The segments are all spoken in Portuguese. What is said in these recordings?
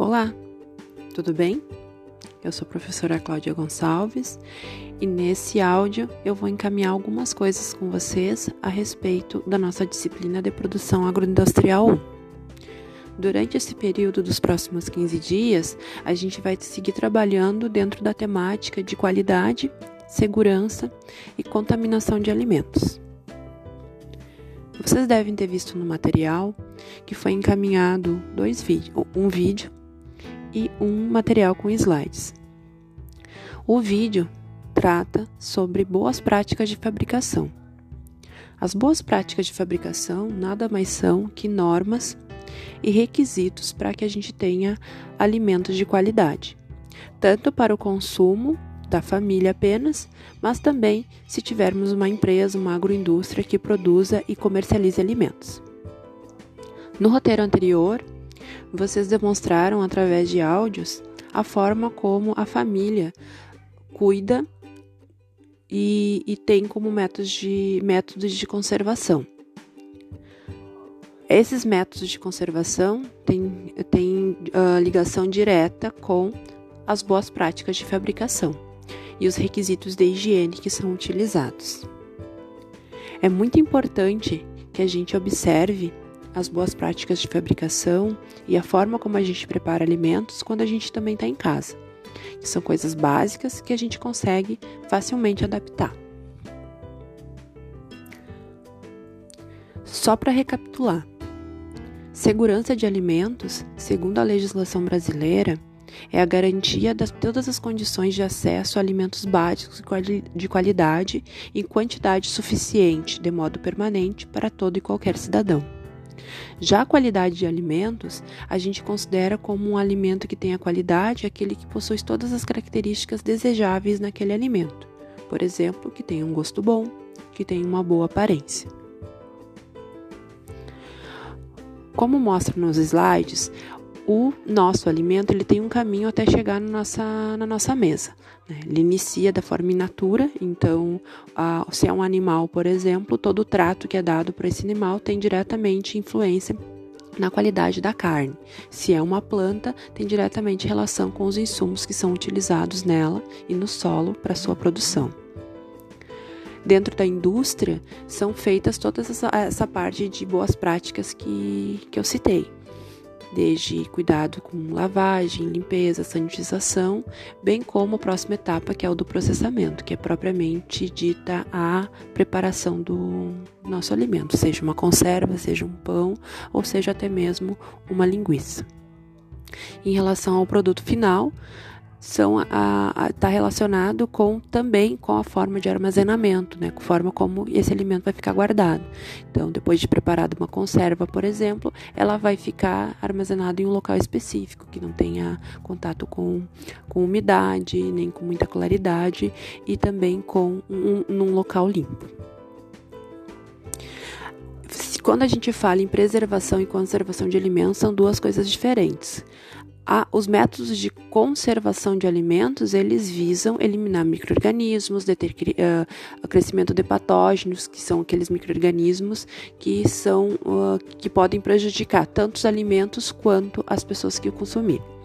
Olá, tudo bem? Eu sou a professora Cláudia Gonçalves e nesse áudio eu vou encaminhar algumas coisas com vocês a respeito da nossa disciplina de produção agroindustrial 1. Durante esse período dos próximos 15 dias, a gente vai seguir trabalhando dentro da temática de qualidade, segurança e contaminação de alimentos. Vocês devem ter visto no material que foi encaminhado dois vídeos, um vídeo e um material com slides. O vídeo trata sobre boas práticas de fabricação. As boas práticas de fabricação nada mais são que normas e requisitos para que a gente tenha alimentos de qualidade, tanto para o consumo da família apenas, mas também se tivermos uma empresa, uma agroindústria que produza e comercialize alimentos. No roteiro anterior, vocês demonstraram através de áudios a forma como a família cuida e, e tem como métodos de, métodos de conservação. Esses métodos de conservação têm, uh, ligação direta com as boas práticas de fabricação e os requisitos de higiene que são utilizados. É muito importante que a gente observe as boas práticas de fabricação e a forma como a gente prepara alimentos quando a gente também está em casa. Que são coisas básicas que a gente consegue facilmente adaptar. Só para recapitular: segurança de alimentos, segundo a legislação brasileira, é a garantia de todas as condições de acesso a alimentos básicos de qualidade em quantidade suficiente, de modo permanente, para todo e qualquer cidadão. Já a qualidade de alimentos, a gente considera como um alimento que tem a qualidade aquele que possui todas as características desejáveis naquele alimento. Por exemplo, que tenha um gosto bom, que tenha uma boa aparência. Como mostra nos slides, o nosso alimento ele tem um caminho até chegar na nossa, na nossa mesa. Né? Ele inicia da forma in natura, então, a, se é um animal, por exemplo, todo o trato que é dado para esse animal tem diretamente influência na qualidade da carne. Se é uma planta, tem diretamente relação com os insumos que são utilizados nela e no solo para sua produção. Dentro da indústria, são feitas toda essa, essa parte de boas práticas que, que eu citei desde cuidado com lavagem, limpeza, sanitização, bem como a próxima etapa, que é o do processamento, que é propriamente dita a preparação do nosso alimento, seja uma conserva, seja um pão ou seja até mesmo uma linguiça. Em relação ao produto final, são está relacionado com também com a forma de armazenamento, né, com a forma como esse alimento vai ficar guardado. Então, depois de preparada uma conserva, por exemplo, ela vai ficar armazenada em um local específico que não tenha contato com, com umidade, nem com muita claridade e também com um, num local limpo. Quando a gente fala em preservação e conservação de alimentos, são duas coisas diferentes os métodos de conservação de alimentos eles visam eliminar microrganismos, deter uh, crescimento de patógenos, que são aqueles microrganismos que são uh, que podem prejudicar tanto os alimentos quanto as pessoas que o consumirem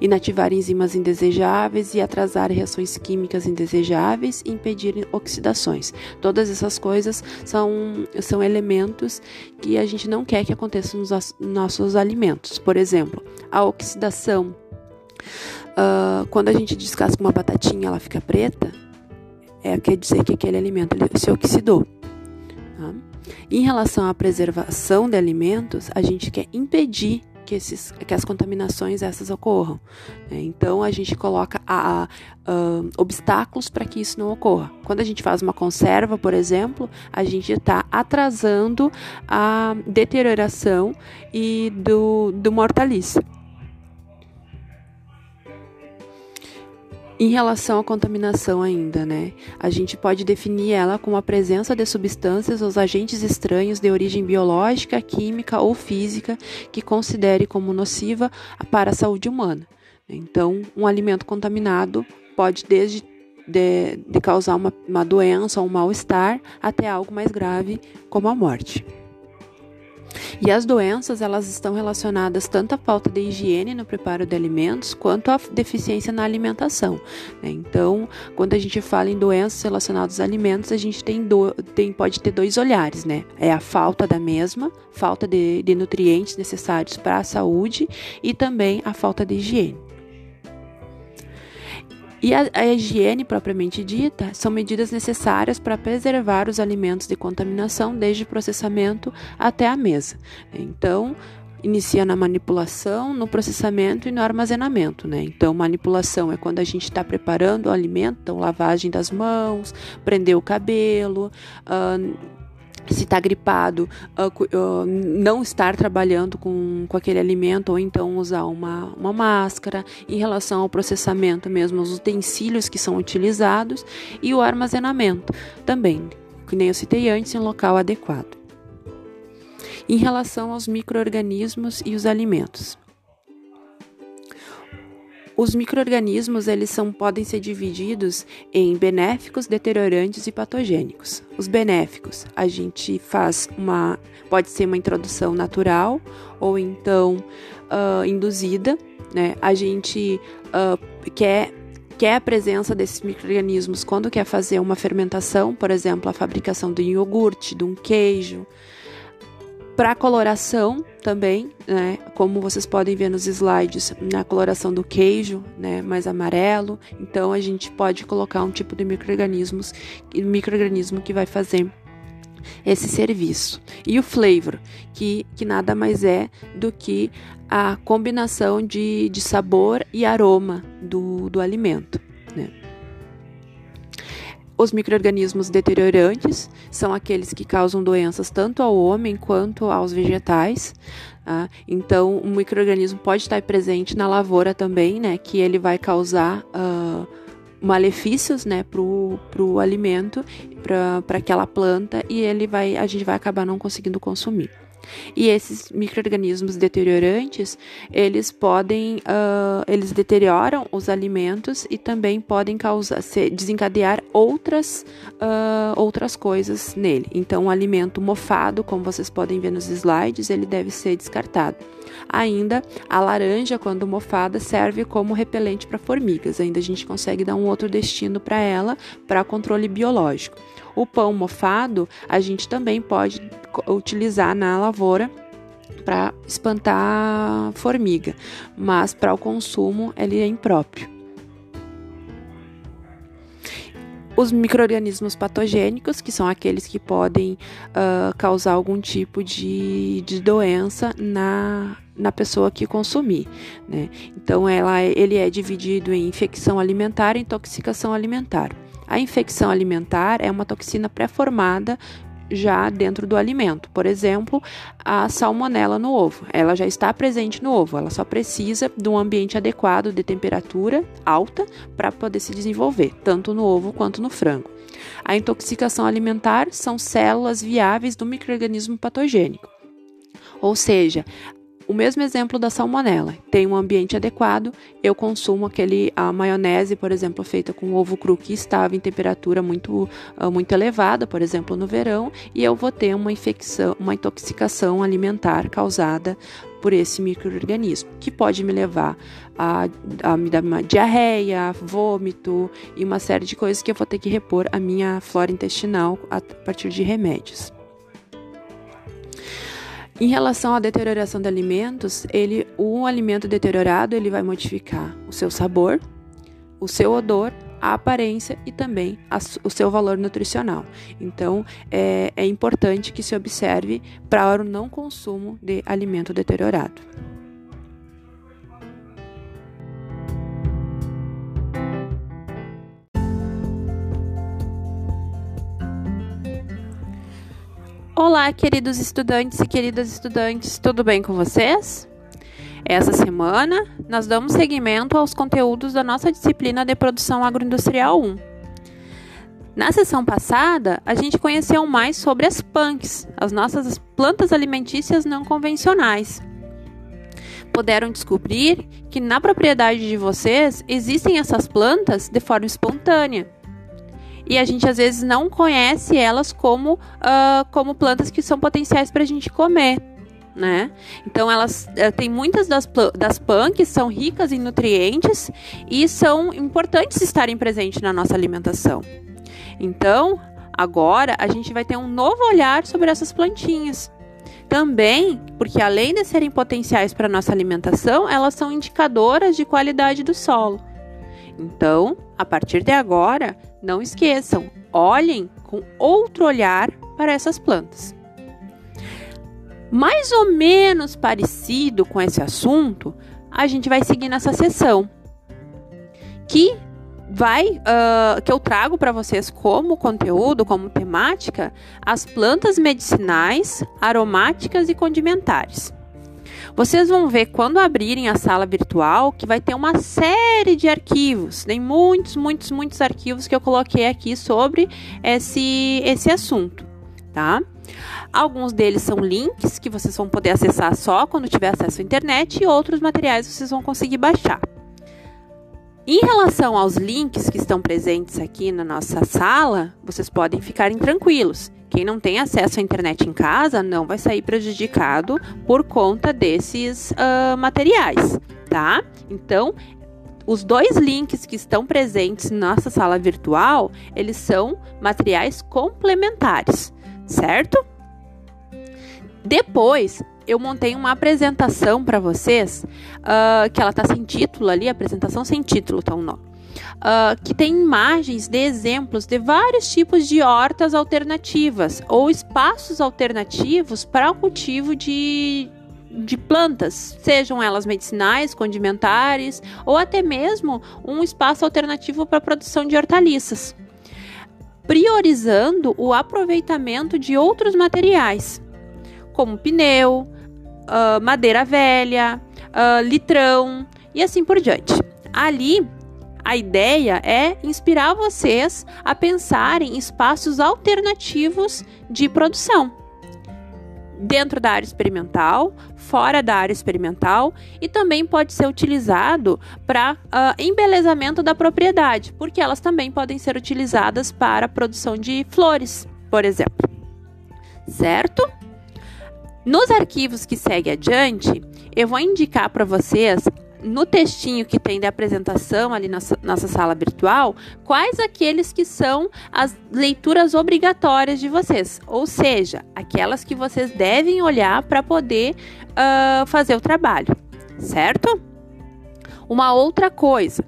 inativar enzimas indesejáveis e atrasar reações químicas indesejáveis e impedir oxidações. Todas essas coisas são, são elementos que a gente não quer que aconteçam nos nossos alimentos. Por exemplo, a oxidação. Uh, quando a gente descasca uma batatinha, ela fica preta, é, quer dizer que aquele alimento se oxidou. Tá? Em relação à preservação de alimentos, a gente quer impedir que, esses, que as contaminações essas ocorram. Né? Então a gente coloca a, a, a, obstáculos para que isso não ocorra. Quando a gente faz uma conserva, por exemplo, a gente está atrasando a deterioração e do, do mortalício. Em relação à contaminação ainda, né? A gente pode definir ela como a presença de substâncias ou agentes estranhos de origem biológica, química ou física que considere como nociva para a saúde humana. Então, um alimento contaminado pode desde de, de causar uma, uma doença ou um mal-estar até algo mais grave como a morte. E as doenças, elas estão relacionadas tanto à falta de higiene no preparo de alimentos, quanto à deficiência na alimentação. Né? Então, quando a gente fala em doenças relacionadas aos alimentos, a gente tem, do, tem pode ter dois olhares, né? É a falta da mesma, falta de, de nutrientes necessários para a saúde e também a falta de higiene. E a, a, higiene propriamente dita são medidas necessárias para preservar os alimentos de contaminação desde o processamento até a mesa. Então, inicia na manipulação, no processamento e no armazenamento, né? Então, manipulação é quando a gente está preparando o alimento, então, lavagem das mãos, prender o cabelo, uh, se está gripado, uh, uh, não estar trabalhando com, com aquele alimento ou então usar uma, uma máscara. Em relação ao processamento mesmo, os utensílios que são utilizados e o armazenamento também, que nem eu citei antes, em local adequado. Em relação aos micro-organismos e os alimentos. Os microorganismos eles são, podem ser divididos em benéficos, deteriorantes e patogênicos. Os benéficos, a gente faz uma, pode ser uma introdução natural ou então uh, induzida, né? A gente uh, quer quer a presença desses microorganismos quando quer fazer uma fermentação, por exemplo, a fabricação de um iogurte, de um queijo, para coloração também, né, como vocês podem ver nos slides, na coloração do queijo, né, mais amarelo. Então a gente pode colocar um tipo de microorganismos, microorganismo que vai fazer esse serviço. E o flavor, que, que nada mais é do que a combinação de, de sabor e aroma do, do alimento. Os microrganismos deteriorantes são aqueles que causam doenças tanto ao homem quanto aos vegetais. Tá? Então, um microorganismo pode estar presente na lavoura também, né? Que ele vai causar uh, malefícios, né, para o alimento, para aquela planta e ele vai, a gente vai acabar não conseguindo consumir. E esses microrganismos deteriorantes, eles podem, uh, eles deterioram os alimentos e também podem causar, desencadear outras, uh, outras coisas nele. Então, o alimento mofado, como vocês podem ver nos slides, ele deve ser descartado. Ainda, a laranja, quando mofada, serve como repelente para formigas. Ainda a gente consegue dar um outro destino para ela, para controle biológico. O pão mofado a gente também pode utilizar na lavoura para espantar formiga, mas para o consumo ele é impróprio. Os micro-organismos patogênicos, que são aqueles que podem uh, causar algum tipo de, de doença na, na pessoa que consumir. Né? Então, ela, ele é dividido em infecção alimentar e intoxicação alimentar. A infecção alimentar é uma toxina pré-formada já dentro do alimento. Por exemplo, a salmonela no ovo. Ela já está presente no ovo, ela só precisa de um ambiente adequado de temperatura alta para poder se desenvolver, tanto no ovo quanto no frango. A intoxicação alimentar são células viáveis do microorganismo patogênico. Ou seja, o mesmo exemplo da salmonela. Tem um ambiente adequado, eu consumo aquele a maionese, por exemplo, feita com ovo cru que estava em temperatura muito, uh, muito elevada, por exemplo, no verão, e eu vou ter uma infecção, uma intoxicação alimentar causada por esse microorganismo, que pode me levar a, a me dar uma diarreia, vômito e uma série de coisas que eu vou ter que repor a minha flora intestinal a partir de remédios. Em relação à deterioração de alimentos, ele, o alimento deteriorado ele vai modificar o seu sabor, o seu odor, a aparência e também a, o seu valor nutricional. Então, é, é importante que se observe para o não consumo de alimento deteriorado. Olá, queridos estudantes e queridas estudantes, tudo bem com vocês? Essa semana nós damos seguimento aos conteúdos da nossa disciplina de produção agroindustrial 1. Na sessão passada, a gente conheceu mais sobre as punks, as nossas plantas alimentícias não convencionais. Puderam descobrir que na propriedade de vocês existem essas plantas de forma espontânea e a gente às vezes não conhece elas como, uh, como plantas que são potenciais para a gente comer. né? Então elas uh, tem muitas das, das PAN que são ricas em nutrientes e são importantes estarem presentes na nossa alimentação. Então, agora a gente vai ter um novo olhar sobre essas plantinhas. Também, porque além de serem potenciais para nossa alimentação, elas são indicadoras de qualidade do solo. Então, a partir de agora, não esqueçam, olhem com outro olhar para essas plantas. Mais ou menos parecido com esse assunto, a gente vai seguir nessa sessão, que vai uh, que eu trago para vocês como conteúdo, como temática, as plantas medicinais, aromáticas e condimentares. Vocês vão ver quando abrirem a sala virtual que vai ter uma série de arquivos, tem muitos, muitos, muitos arquivos que eu coloquei aqui sobre esse, esse assunto, tá? Alguns deles são links que vocês vão poder acessar só quando tiver acesso à internet e outros materiais vocês vão conseguir baixar. Em relação aos links que estão presentes aqui na nossa sala, vocês podem ficarem tranquilos. Quem não tem acesso à internet em casa não vai sair prejudicado por conta desses uh, materiais, tá? Então, os dois links que estão presentes na nossa sala virtual, eles são materiais complementares, certo? Depois, eu montei uma apresentação para vocês, uh, que ela tá sem título ali, apresentação sem título, tá o um nome. Uh, que tem imagens de exemplos de vários tipos de hortas alternativas ou espaços alternativos para o cultivo de, de plantas, sejam elas medicinais, condimentares ou até mesmo um espaço alternativo para a produção de hortaliças, priorizando o aproveitamento de outros materiais, como pneu, uh, madeira velha, uh, litrão e assim por diante. Ali, a ideia é inspirar vocês a pensarem em espaços alternativos de produção. Dentro da área experimental, fora da área experimental e também pode ser utilizado para uh, embelezamento da propriedade, porque elas também podem ser utilizadas para produção de flores, por exemplo. Certo? Nos arquivos que segue adiante, eu vou indicar para vocês no textinho que tem de apresentação ali na nossa sala virtual, quais aqueles que são as leituras obrigatórias de vocês, ou seja, aquelas que vocês devem olhar para poder uh, fazer o trabalho, certo? Uma outra coisa,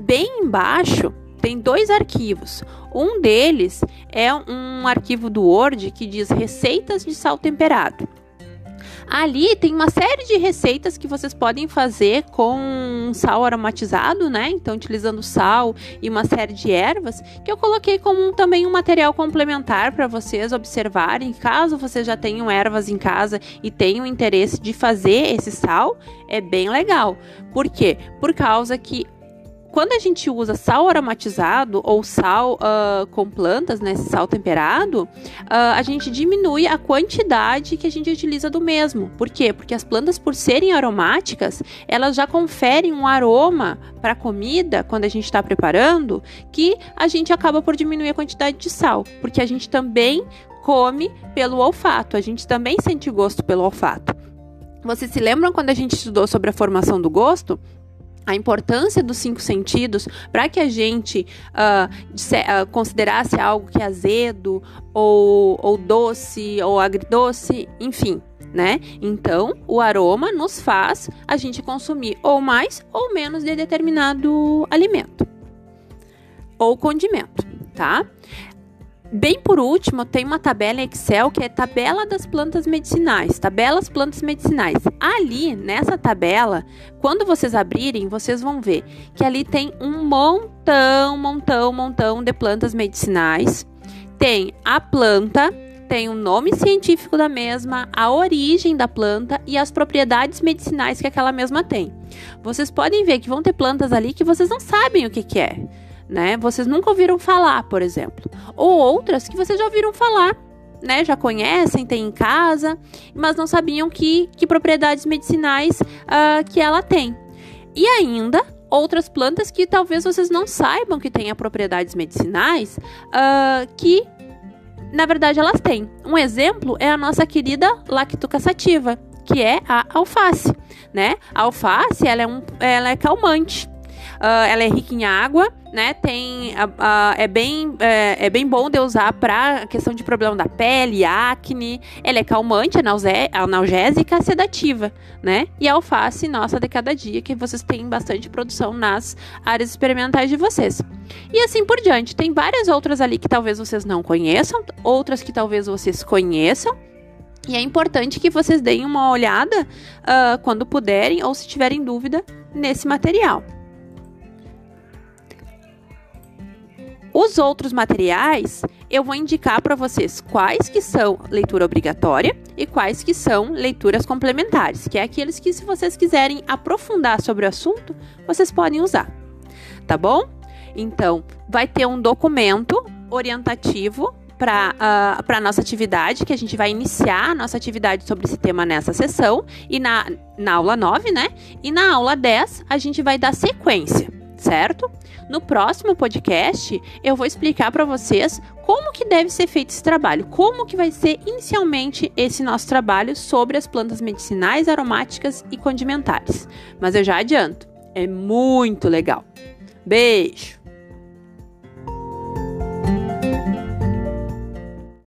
bem embaixo tem dois arquivos. Um deles é um arquivo do Word que diz receitas de sal temperado. Ali tem uma série de receitas que vocês podem fazer com sal aromatizado, né? Então, utilizando sal e uma série de ervas, que eu coloquei como também um material complementar para vocês observarem. Caso vocês já tenham ervas em casa e tenham interesse de fazer esse sal, é bem legal. Por quê? Por causa que quando a gente usa sal aromatizado ou sal uh, com plantas, né, sal temperado, uh, a gente diminui a quantidade que a gente utiliza do mesmo. Por quê? Porque as plantas, por serem aromáticas, elas já conferem um aroma para a comida quando a gente está preparando, que a gente acaba por diminuir a quantidade de sal, porque a gente também come pelo olfato, a gente também sente gosto pelo olfato. Vocês se lembram quando a gente estudou sobre a formação do gosto? A importância dos cinco sentidos para que a gente uh, uh, considerasse algo que é azedo ou, ou doce ou agridoce, enfim, né? Então, o aroma nos faz a gente consumir ou mais ou menos de determinado alimento ou condimento, tá? Bem por último, tem uma tabela em Excel que é tabela das plantas medicinais, tabelas plantas medicinais. Ali, nessa tabela, quando vocês abrirem, vocês vão ver que ali tem um montão, montão, montão de plantas medicinais. Tem a planta, tem o nome científico da mesma, a origem da planta e as propriedades medicinais que aquela mesma tem. Vocês podem ver que vão ter plantas ali que vocês não sabem o que, que é né? Vocês nunca ouviram falar, por exemplo. Ou outras que vocês já ouviram falar, né? Já conhecem, tem em casa, mas não sabiam que, que propriedades medicinais uh, que ela tem. E ainda outras plantas que talvez vocês não saibam que tenham propriedades medicinais, uh, que na verdade elas têm. Um exemplo é a nossa querida lactocasativa, que é a alface, né? A alface, ela é, um, ela é calmante. Uh, ela é rica em água, né? Tem, uh, uh, é, bem, é, é, bem bom de usar para questão de problema da pele, acne. Ela é calmante, analgésica, sedativa, né? E a alface nossa de cada dia, que vocês têm bastante produção nas áreas experimentais de vocês. E assim por diante. Tem várias outras ali que talvez vocês não conheçam, outras que talvez vocês conheçam. E é importante que vocês deem uma olhada uh, quando puderem ou se tiverem dúvida nesse material. Os outros materiais, eu vou indicar para vocês quais que são leitura obrigatória e quais que são leituras complementares, que é aqueles que se vocês quiserem aprofundar sobre o assunto, vocês podem usar. Tá bom? Então, vai ter um documento orientativo para uh, a nossa atividade, que a gente vai iniciar a nossa atividade sobre esse tema nessa sessão, e na, na aula 9, né? E na aula 10, a gente vai dar sequência certo? No próximo podcast, eu vou explicar para vocês como que deve ser feito esse trabalho, como que vai ser inicialmente esse nosso trabalho sobre as plantas medicinais, aromáticas e condimentares. Mas eu já adianto, é muito legal. Beijo!